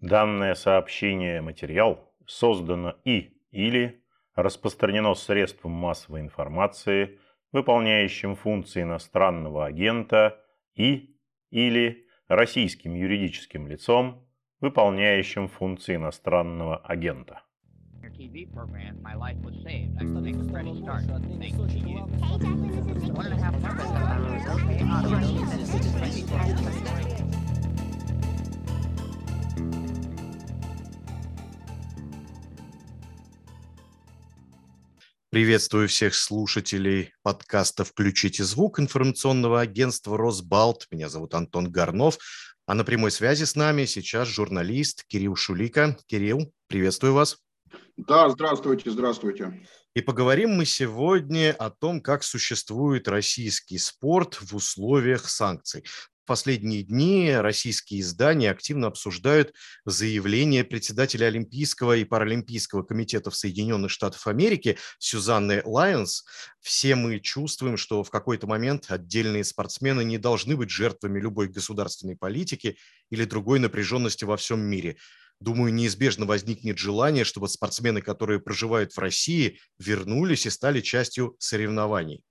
Данное сообщение материал создано и или распространено средством массовой информации, выполняющим функции иностранного агента и или российским юридическим лицом, выполняющим функции иностранного агента. TV program, my life was saved. I still think it's ready to. Thank you. One and a half Приветствую всех слушателей подкаста «Включите звук» информационного агентства «Росбалт». Меня зовут Антон Горнов, а на прямой связи с нами сейчас журналист Кирилл Шулика. Кирилл, приветствую вас. Да, здравствуйте, здравствуйте. И поговорим мы сегодня о том, как существует российский спорт в условиях санкций последние дни российские издания активно обсуждают заявление председателя Олимпийского и Паралимпийского комитетов Соединенных Штатов Америки Сюзанны Лайонс. Все мы чувствуем, что в какой-то момент отдельные спортсмены не должны быть жертвами любой государственной политики или другой напряженности во всем мире думаю, неизбежно возникнет желание, чтобы спортсмены, которые проживают в России, вернулись и стали частью соревнований.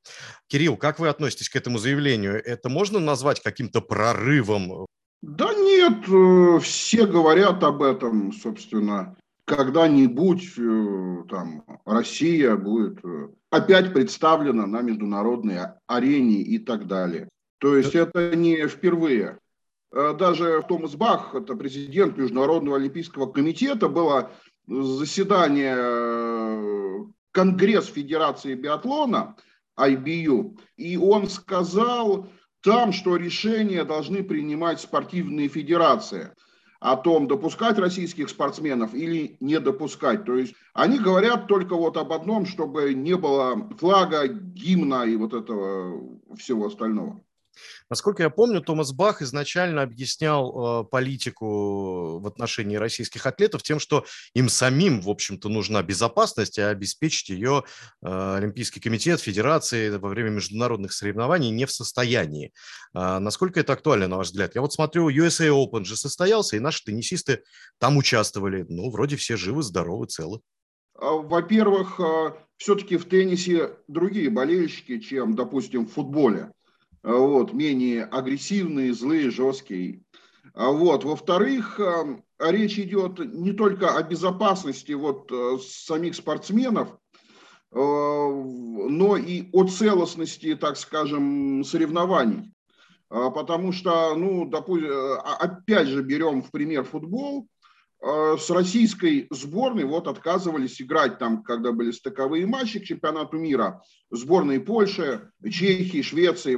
Кирилл, как вы относитесь к этому заявлению? Это можно назвать каким-то прорывом? Да нет, э, все говорят об этом, собственно. Когда-нибудь э, там Россия будет э, опять представлена на международной арене и так далее. То есть это не впервые. Э, даже Томас Бах, это президент Международного олимпийского комитета, было заседание э, Конгресс Федерации биатлона, IBU, и он сказал там, что решения должны принимать спортивные федерации о том, допускать российских спортсменов или не допускать. То есть они говорят только вот об одном, чтобы не было флага, гимна и вот этого всего остального. Насколько я помню, Томас Бах изначально объяснял э, политику в отношении российских атлетов тем, что им самим, в общем-то, нужна безопасность, а обеспечить ее э, Олимпийский комитет, федерации во время международных соревнований не в состоянии. Э, насколько это актуально, на ваш взгляд? Я вот смотрю, USA Open же состоялся, и наши теннисисты там участвовали. Ну, вроде все живы, здоровы, целы. А, во-первых, э, все-таки в теннисе другие болельщики, чем, допустим, в футболе. А, вот, менее агрессивные, злые, жесткие. А вот. Во-вторых, а, речь идет не только о безопасности вот самих спортсменов, но и о целостности, так скажем, соревнований. Потому что, ну, допустим, опять же берем в пример футбол, с российской сборной вот отказывались играть там, когда были стыковые матчи к чемпионату мира, сборные Польши, Чехии, Швеции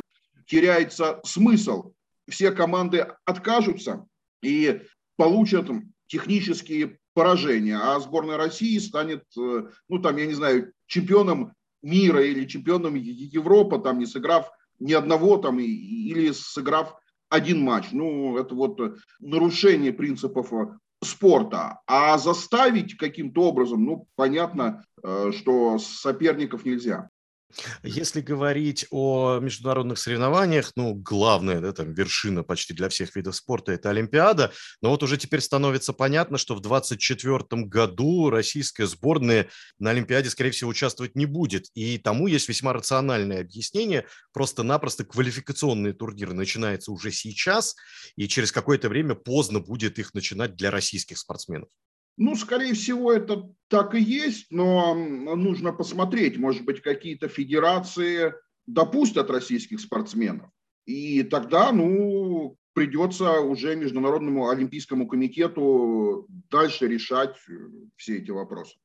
теряется смысл. Все команды откажутся и получат технические поражения, а сборная России станет, э, ну там, я не знаю, чемпионом мира или чемпионом Европы, там не сыграв ни одного там или сыграв один матч. Ну, это вот нарушение принципов э, спорта. А заставить каким-то образом, ну, понятно, э, что соперников нельзя. Если говорить о международных соревнованиях, ну, главная, да, там, вершина почти для всех видов спорта – это Олимпиада. Но вот уже теперь становится понятно, что в 2024 году российская сборная на Олимпиаде, скорее всего, участвовать не будет. И тому есть весьма рациональное объяснение. Просто-напросто квалификационные турниры начинаются уже сейчас, и через какое-то время поздно будет их начинать для российских спортсменов. Ну, скорее всего, это так и есть, но нужно посмотреть, может быть, какие-то федерации допустят российских спортсменов. И тогда, ну, придется уже Международному Олимпийскому комитету дальше решать э, все эти вопросы.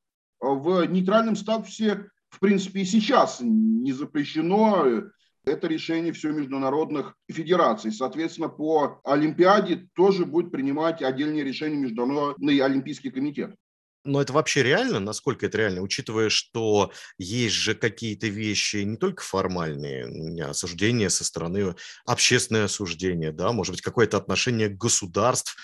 В нейтральном статусе, в принципе, и сейчас не запрещено это решение все международных федераций. Соответственно, по Олимпиаде тоже будет принимать отдельные решения Международный Олимпийский комитет. Но это вообще реально? Насколько это реально? Учитывая, что есть же какие-то вещи не только формальные, осуждения со стороны, общественное осуждение, да, может быть, какое-то отношение государств.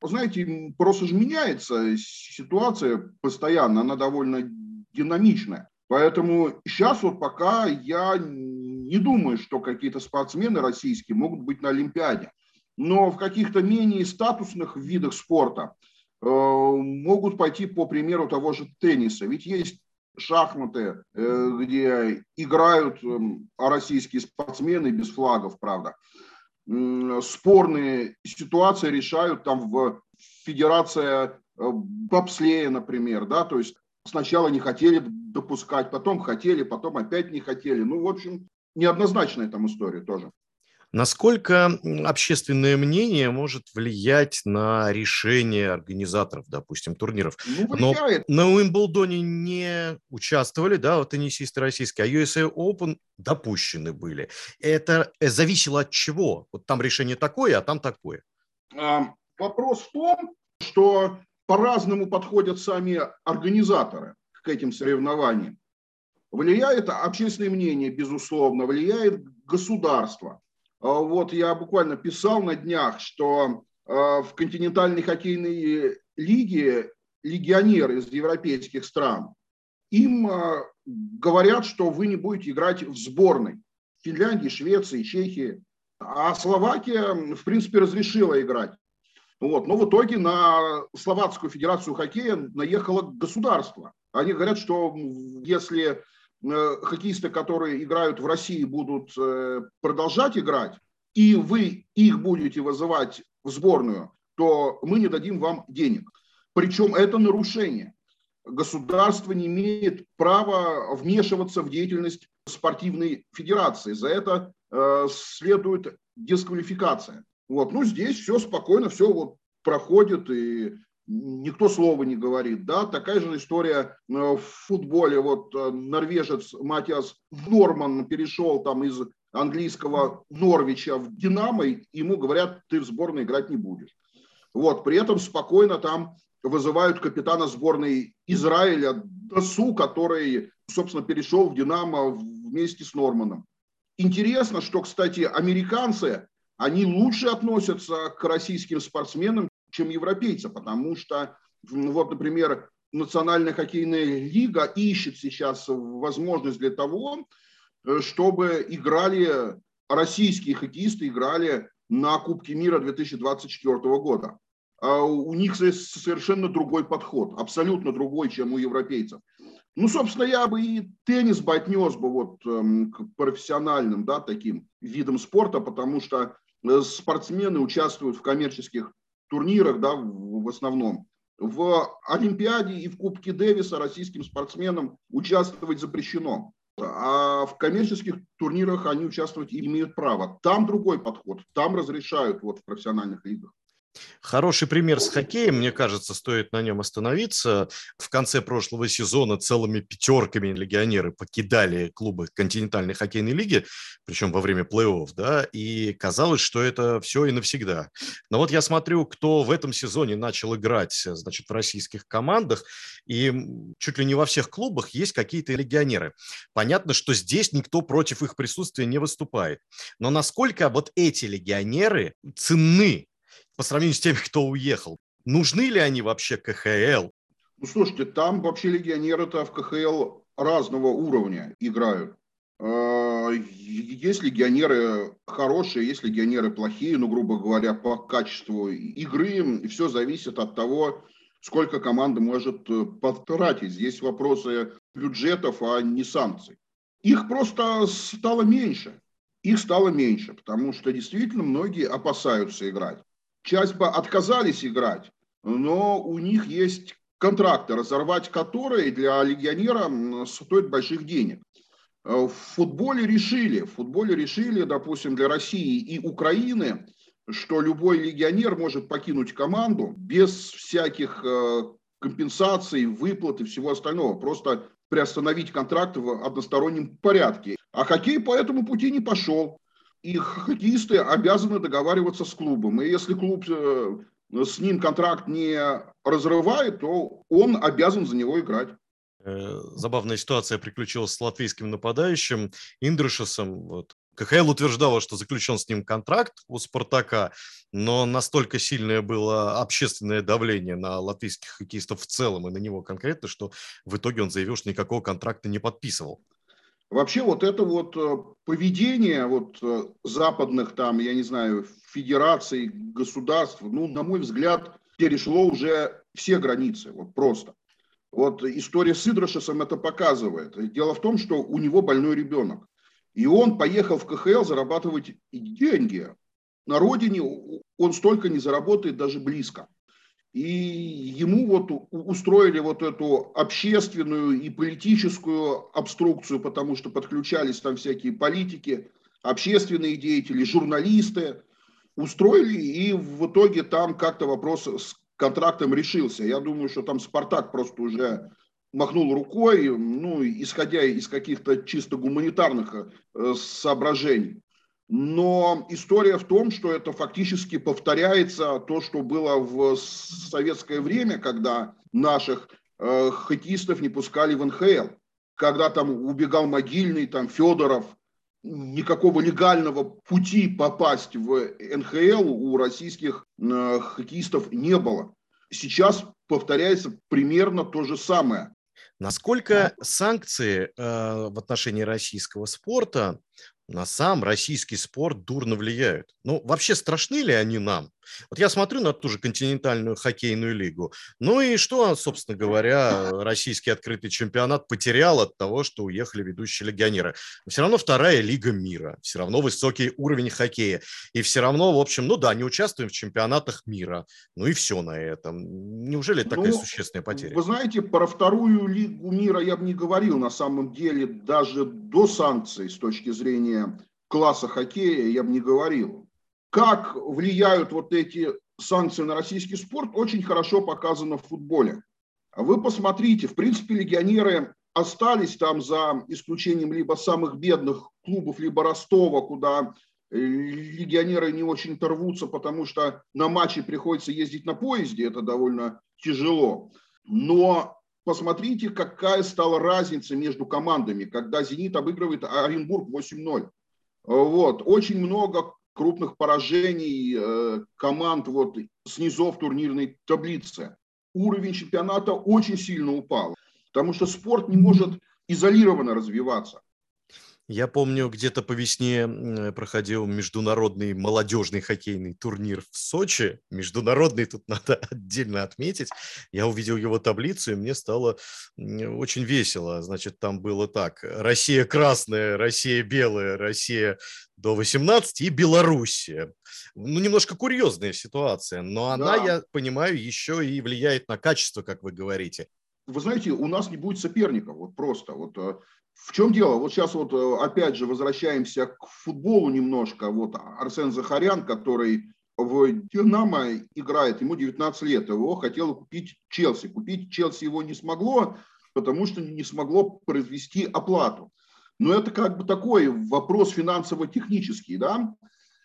Знаете, просто же меняется ситуация постоянно, она довольно динамичная. Поэтому сейчас вот пока я не думаю, что какие-то спортсмены российские могут быть на Олимпиаде. но в каких-то менее статусных видах спорта э, могут пойти по примеру того же тенниса. Ведь есть шахматы, э, где играют эм, российские спортсмены без флагов, правда. Спорные ситуации решают там в Федерация э, бобслея, например, да, то есть сначала не хотели допускать, потом хотели, потом опять не хотели. Ну, в общем, неоднозначная там история тоже. Насколько общественное мнение может влиять на решение организаторов, допустим, турниров? Ну, влияет. Но на Уимблдоне не участвовали, да, вот теннисисты российские, а USA Open допущены были. Это зависело от чего? Вот там решение такое, а там такое. А, вопрос в том, что по-разному подходят сами организаторы к этим соревнованиям. Влияет общественное мнение, безусловно, влияет государство. А вот я буквально писал на днях, что а, в континентальной хоккейной лиге легионеры из европейских стран, им а, говорят, что вы не будете играть в сборной Финляндии, Швеции, Чехии. А Словакия, в принципе, разрешила играть. Вот. Но в итоге на Словацкую Федерацию хоккея наехало государство. Они говорят, что если хоккеисты, которые играют в России, будут э, продолжать играть, и вы их будете вызывать в сборную, то мы не дадим вам денег. Причем это нарушение. Государство не имеет права вмешиваться в деятельность спортивной федерации. За это э, следует дисквалификация. Вот. Ну, здесь все спокойно, все вот проходит, и никто слова не говорит. Да? Такая же история э, в футболе. Вот э, норвежец Матиас Норман перешел там из английского Норвича в Динамо, и ему говорят, ты в сборной играть не будешь. Вот, при этом спокойно там вызывают капитана сборной Израиля Дасу, который, собственно, перешел в Динамо вместе с Норманом. Интересно, что, кстати, американцы, они лучше относятся к российским спортсменам, чем европейца, потому что, вот, например, Национальная хоккейная лига ищет сейчас возможность для того, э, чтобы играли российские хоккеисты играли на Кубке мира 2024 года. А у них совершенно другой подход, абсолютно другой, чем у европейцев. Ну, собственно, я бы и теннис бы отнес бы вот эм, к профессиональным, да, таким видам спорта, потому что э, спортсмены участвуют в коммерческих турнирах, да, в, основном. В Олимпиаде и в Кубке Дэвиса российским спортсменам участвовать запрещено. А в коммерческих турнирах они участвовать имеют право. Там другой подход, там разрешают вот в профессиональных лигах. Хороший пример с хоккеем, мне кажется, стоит на нем остановиться. В конце прошлого сезона целыми пятерками легионеры покидали клубы континентальной хоккейной лиги, причем во время плей-офф, да, и казалось, что это все и навсегда. Но вот я смотрю, кто в этом сезоне начал играть, значит, в российских командах, и чуть ли не во всех клубах есть какие-то легионеры. Понятно, что здесь никто против их присутствия не выступает. Но насколько вот эти легионеры ценны по сравнению с теми, кто уехал. Нужны ли они вообще КХЛ? Ну, слушайте, там вообще легионеры-то в КХЛ разного уровня играют. А, есть легионеры хорошие, есть легионеры плохие, ну, грубо говоря, по качеству игры. Все зависит от того, сколько команда может э, потратить. Здесь вопросы бюджетов, а не санкций. Их просто стало меньше. Их стало меньше, потому что действительно многие опасаются играть часть бы отказались играть, но у них есть контракты, разорвать которые для легионера стоит больших денег. Э, в футболе решили, в футболе решили, допустим, для России и Украины, что любой легионер может покинуть команду без всяких э, компенсаций, выплат и всего остального. Просто приостановить контракт в одностороннем порядке. А хоккей по этому пути не пошел и хоккеисты обязаны договариваться с клубом. И если клуб э, с ним контракт не разрывает, то он обязан за него играть. Э, забавная ситуация приключилась с латвийским нападающим Индрушесом. Вот. КХЛ утверждала, что заключен с ним контракт у «Спартака», но настолько сильное было общественное давление на латвийских хоккеистов в целом и на него конкретно, что в итоге он заявил, что никакого контракта не подписывал. Вообще вот это вот э, поведение вот э, западных там, я не знаю, федераций, государств, ну, на мой взгляд, перешло уже все границы, вот просто. Вот история с Идрошесом это показывает. Дело в том, что у него больной ребенок. И он поехал в КХЛ зарабатывать деньги. На родине он столько не заработает даже близко. И ему вот устроили вот эту общественную и политическую обструкцию, потому что подключались там всякие политики, общественные деятели, журналисты. Устроили, и в итоге там как-то вопрос с контрактом решился. Я думаю, что там Спартак просто уже махнул рукой, ну, исходя из каких-то чисто гуманитарных э, соображений. Но история в том, что это фактически повторяется то, что было в советское время, когда наших э, хоккеистов не пускали в НХЛ. Когда там убегал Могильный, там Федоров, никакого легального пути попасть в НХЛ у российских э, хоккеистов не было. Сейчас повторяется примерно то же самое. Насколько санкции э, в отношении российского спорта на сам российский спорт дурно влияют. Ну, вообще страшны ли они нам? Вот я смотрю на ту же континентальную хоккейную лигу. Ну и что, собственно говоря, российский открытый чемпионат потерял от того, что уехали ведущие легионеры? Все равно вторая лига мира, все равно высокий уровень хоккея. И все равно, в общем, ну да, не участвуем в чемпионатах мира. Ну и все на этом. Неужели такая ну, существенная потеря? Вы знаете, про вторую лигу мира я бы не говорил. На самом деле, даже до санкций с точки зрения класса хоккея я бы не говорил. Как влияют вот эти санкции на российский спорт, очень хорошо показано в футболе. Вы посмотрите, в принципе, легионеры остались там за исключением либо самых бедных клубов, либо Ростова, куда э, легионеры не очень-то рвутся, потому что на матчи приходится ездить на поезде, это довольно тяжело. Но посмотрите, какая стала разница между командами, когда «Зенит» обыгрывает Оренбург 8-0. Вот. Очень много крупных поражений э, команд вот снизов турнирной таблицы. Уровень чемпионата очень сильно упал, потому что спорт не может изолированно развиваться. Я помню, где-то по весне проходил международный молодежный хоккейный турнир в Сочи. Международный тут надо отдельно отметить. Я увидел его таблицу, и мне стало очень весело. Значит, там было так. Россия красная, Россия белая, Россия до 18 и Белоруссия. Ну, немножко курьезная ситуация, но она, да. я понимаю, еще и влияет на качество, как вы говорите. Вы знаете, у нас не будет соперников, вот просто. Вот э, в чем дело? Вот сейчас вот э, опять же возвращаемся к футболу немножко. Вот Арсен Захарян, который в Динамо играет, ему 19 лет, его хотел купить Челси. Купить Челси его не смогло, потому что не смогло произвести оплату. Но это как бы такой вопрос финансово-технический, да.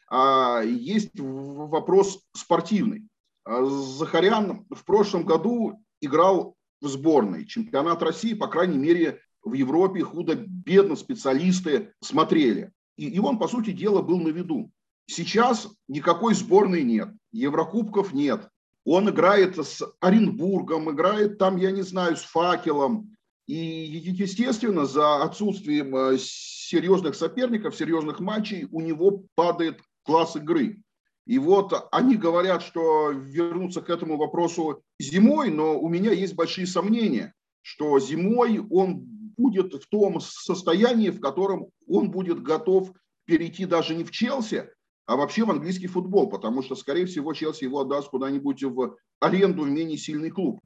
А есть вопрос спортивный. А Захарян в прошлом году играл в сборной. Чемпионат России, по крайней мере, в Европе худо-бедно специалисты смотрели. И, и он, по сути дела, был на виду. Сейчас никакой сборной нет, Еврокубков нет. Он играет с Оренбургом, играет там, я не знаю, с Факелом. И, естественно, за отсутствием э, серьезных соперников, серьезных матчей у него падает класс игры. И вот они говорят, что вернуться к этому вопросу зимой, но у меня есть большие сомнения, что зимой он будет в том состоянии, в котором он будет готов перейти даже не в Челси, а вообще в английский футбол, потому что, скорее всего, Челси его отдаст куда-нибудь в аренду в менее сильный клуб.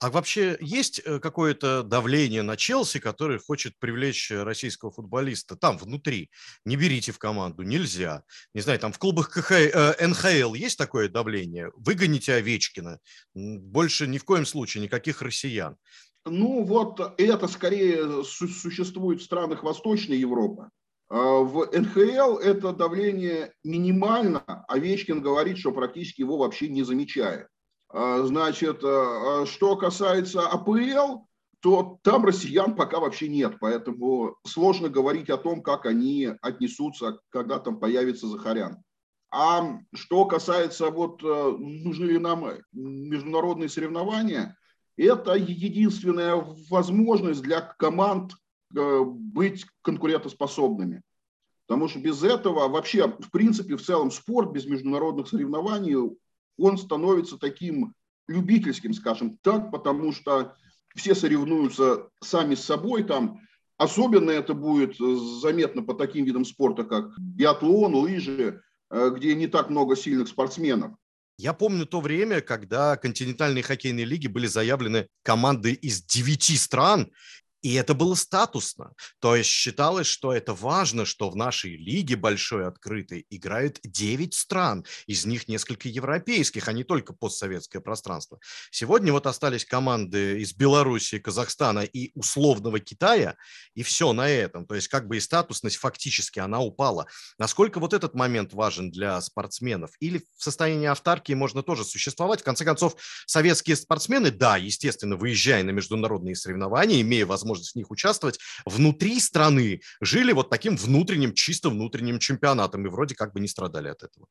А вообще есть э, какое-то давление на Челси, который хочет привлечь российского футболиста там, внутри? Не берите в команду, нельзя. Не знаю, там в клубах КХ, э, НХЛ есть такое давление? Выгоните Овечкина. Больше ни в коем случае никаких россиян. Ну вот это скорее существует в странах Восточной Европы. А в НХЛ это давление минимально. Овечкин говорит, что практически его вообще не замечает. А, значит, а, что касается АПЛ, то там россиян пока вообще нет, поэтому сложно говорить о том, как они отнесутся, когда там появится Захарян. А что касается вот э, нужны ли нам международные соревнования, это единственная возможность для команд э, быть конкурентоспособными. Потому что без этого вообще, в принципе, в целом спорт без международных соревнований, он становится таким любительским, скажем так, потому что все соревнуются сами с собой там. Особенно это будет заметно по таким видам спорта, как биатлон, лыжи, э, где не так много сильных спортсменов. Я помню то время, когда континентальные хоккейные лиги были заявлены команды из девяти стран, и это было статусно. То есть считалось, что это важно, что в нашей лиге большой открытой играют 9 стран, из них несколько европейских, а не только постсоветское пространство. Сегодня вот остались команды из Беларуси, Казахстана и условного Китая, и все на этом. То есть как бы и статусность фактически она упала. Насколько вот этот момент важен для спортсменов? Или в состоянии автаркии можно тоже существовать? В конце концов, советские спортсмены, да, естественно, выезжая на международные соревнования, имея возможность возможность в них участвовать, внутри страны жили вот таким внутренним, чисто внутренним чемпионатом и вроде как бы не страдали от этого.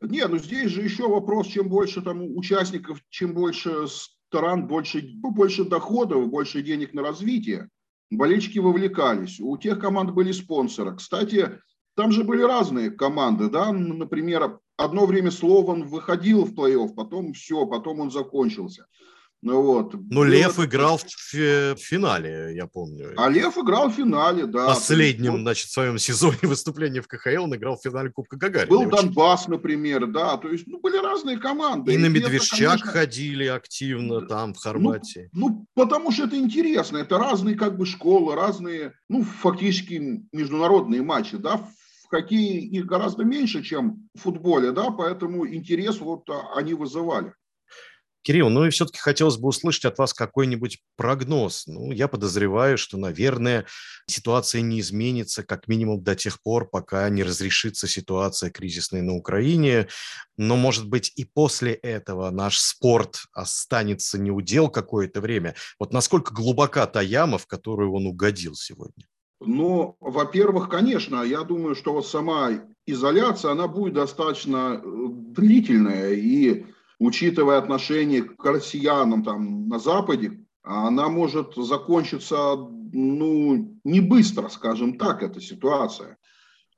Не, ну здесь же еще вопрос, чем больше там участников, чем больше стран, больше, больше доходов, больше денег на развитие. Болельщики вовлекались. У тех команд были спонсоры. Кстати, там же были разные команды, да, например, одно время Слован выходил в плей-офф, потом все, потом он закончился. Ну, вот. Но Лев играл в, в финале, я помню. А Лев играл в финале, да. Последнем, значит, в своем сезоне выступления в КХЛ он играл в финале Кубка Гагарина. Был Донбасс, например, да. То есть, ну, были разные команды. И, и на Медвежчак это, конечно... ходили активно там, в Хорватии. Ну, ну, потому что это интересно. Это разные как бы школы, разные, ну, фактически международные матчи, да. В хоккее их гораздо меньше, чем в футболе, да, поэтому интерес вот а, они вызывали. Кирилл, ну и все-таки хотелось бы услышать от вас какой-нибудь прогноз. Ну, я подозреваю, что, наверное, ситуация не изменится как минимум до тех пор, пока не разрешится ситуация кризисная на Украине. Но, может быть, и после этого наш спорт останется неудел какое-то время. Вот насколько глубока та яма, в которую он угодил сегодня? Ну, во-первых, конечно, я думаю, что вот сама изоляция, она будет достаточно э, длительная, и учитывая отношение к россиянам там на Западе, она может закончиться ну, не быстро, скажем так, эта ситуация.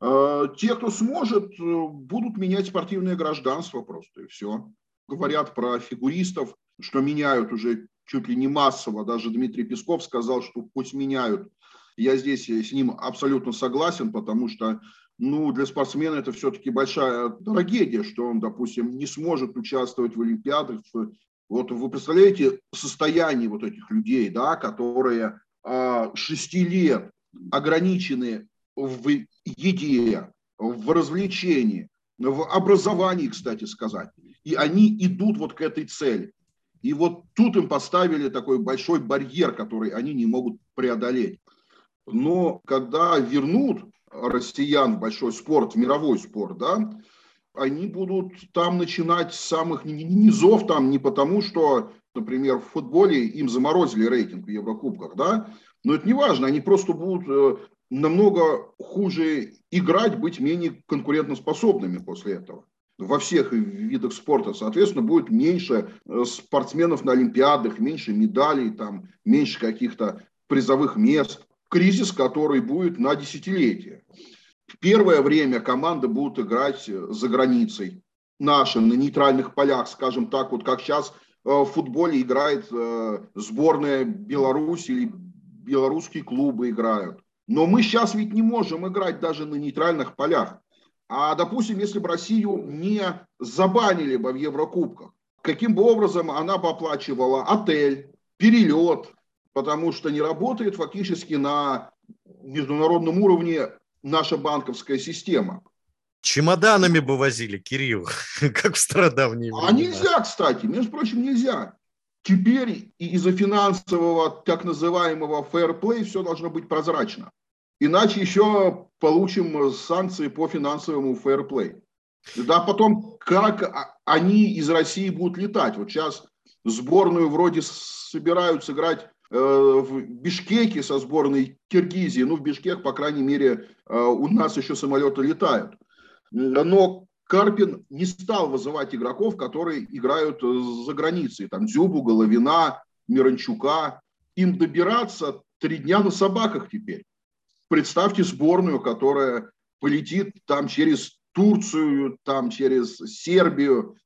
А, те, кто сможет, будут менять спортивное гражданство просто, и все. Говорят про фигуристов, что меняют уже чуть ли не массово. Даже Дмитрий Песков сказал, что пусть меняют. Я здесь с ним абсолютно согласен, потому что ну, для спортсмена это все-таки большая трагедия, что он, допустим, не сможет участвовать в Олимпиадах. Вот вы представляете состояние вот этих людей, да, которые а, шести лет ограничены в еде, в развлечении, в образовании, кстати сказать. И они идут вот к этой цели. И вот тут им поставили такой большой барьер, который они не могут преодолеть. Но когда вернут россиян в большой спорт, мировой спорт, да, они будут там начинать с самых низов, там не потому, что, например, в футболе им заморозили рейтинг в Еврокубках, да, но это не важно, они просто будут э, намного хуже играть, быть менее конкурентоспособными после этого во всех видах спорта. Соответственно, будет меньше э, спортсменов на Олимпиадах, меньше медалей, там, меньше каких-то призовых мест кризис, который будет на десятилетие. В первое время команды будут играть э, за границей, наши, на нейтральных полях, скажем так, вот как сейчас э, в футболе играет э, сборная Беларуси или белорусские клубы играют. Но мы сейчас ведь не можем играть даже на нейтральных полях. А, допустим, если бы Россию не забанили бы в Еврокубках, каким бы образом она бы оплачивала отель, перелет, потому что не работает фактически на международном уровне наша банковская система. Чемоданами бы возили, Кирилл, как в стародавние времена. А нельзя, кстати, между прочим, нельзя. Теперь из-за финансового так называемого fair play все должно быть прозрачно. Иначе еще получим санкции по финансовому fair play. Да, потом, как они из России будут летать. Вот сейчас сборную вроде собираются играть в Бишкеке со сборной Киргизии, ну, в Бишкек, по крайней мере, э, у нас еще самолеты летают. Но Карпин не стал вызывать игроков, которые играют за границей. Там Дзюбу, Головина, Миранчука. им добираться три дня на собаках теперь. Представьте сборную, которая полетит там через Турцию, там через Сербию.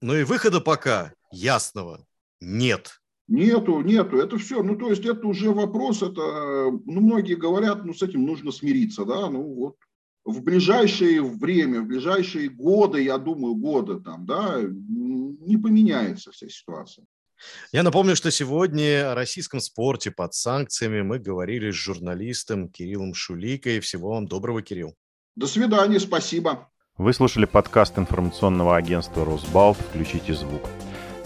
Ну и выхода пока ясного нет. Нету, нету, это все, ну то есть это уже вопрос, это, ну многие говорят, ну с этим нужно смириться, да, ну вот в ближайшее время, в ближайшие годы, я думаю, годы там, да, не поменяется вся ситуация. Я напомню, что сегодня о российском спорте под санкциями мы говорили с журналистом Кириллом Шуликой. Всего вам доброго, Кирилл. До свидания, спасибо. Вы слушали подкаст информационного агентства «Росбалт. Включите звук».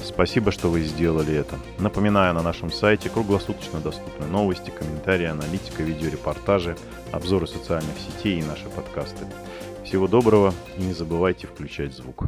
Спасибо, что вы сделали это. Напоминаю, на нашем сайте круглосуточно доступны новости, комментарии, аналитика, видеорепортажи, обзоры социальных сетей и наши подкасты. Всего доброго и не забывайте включать звук.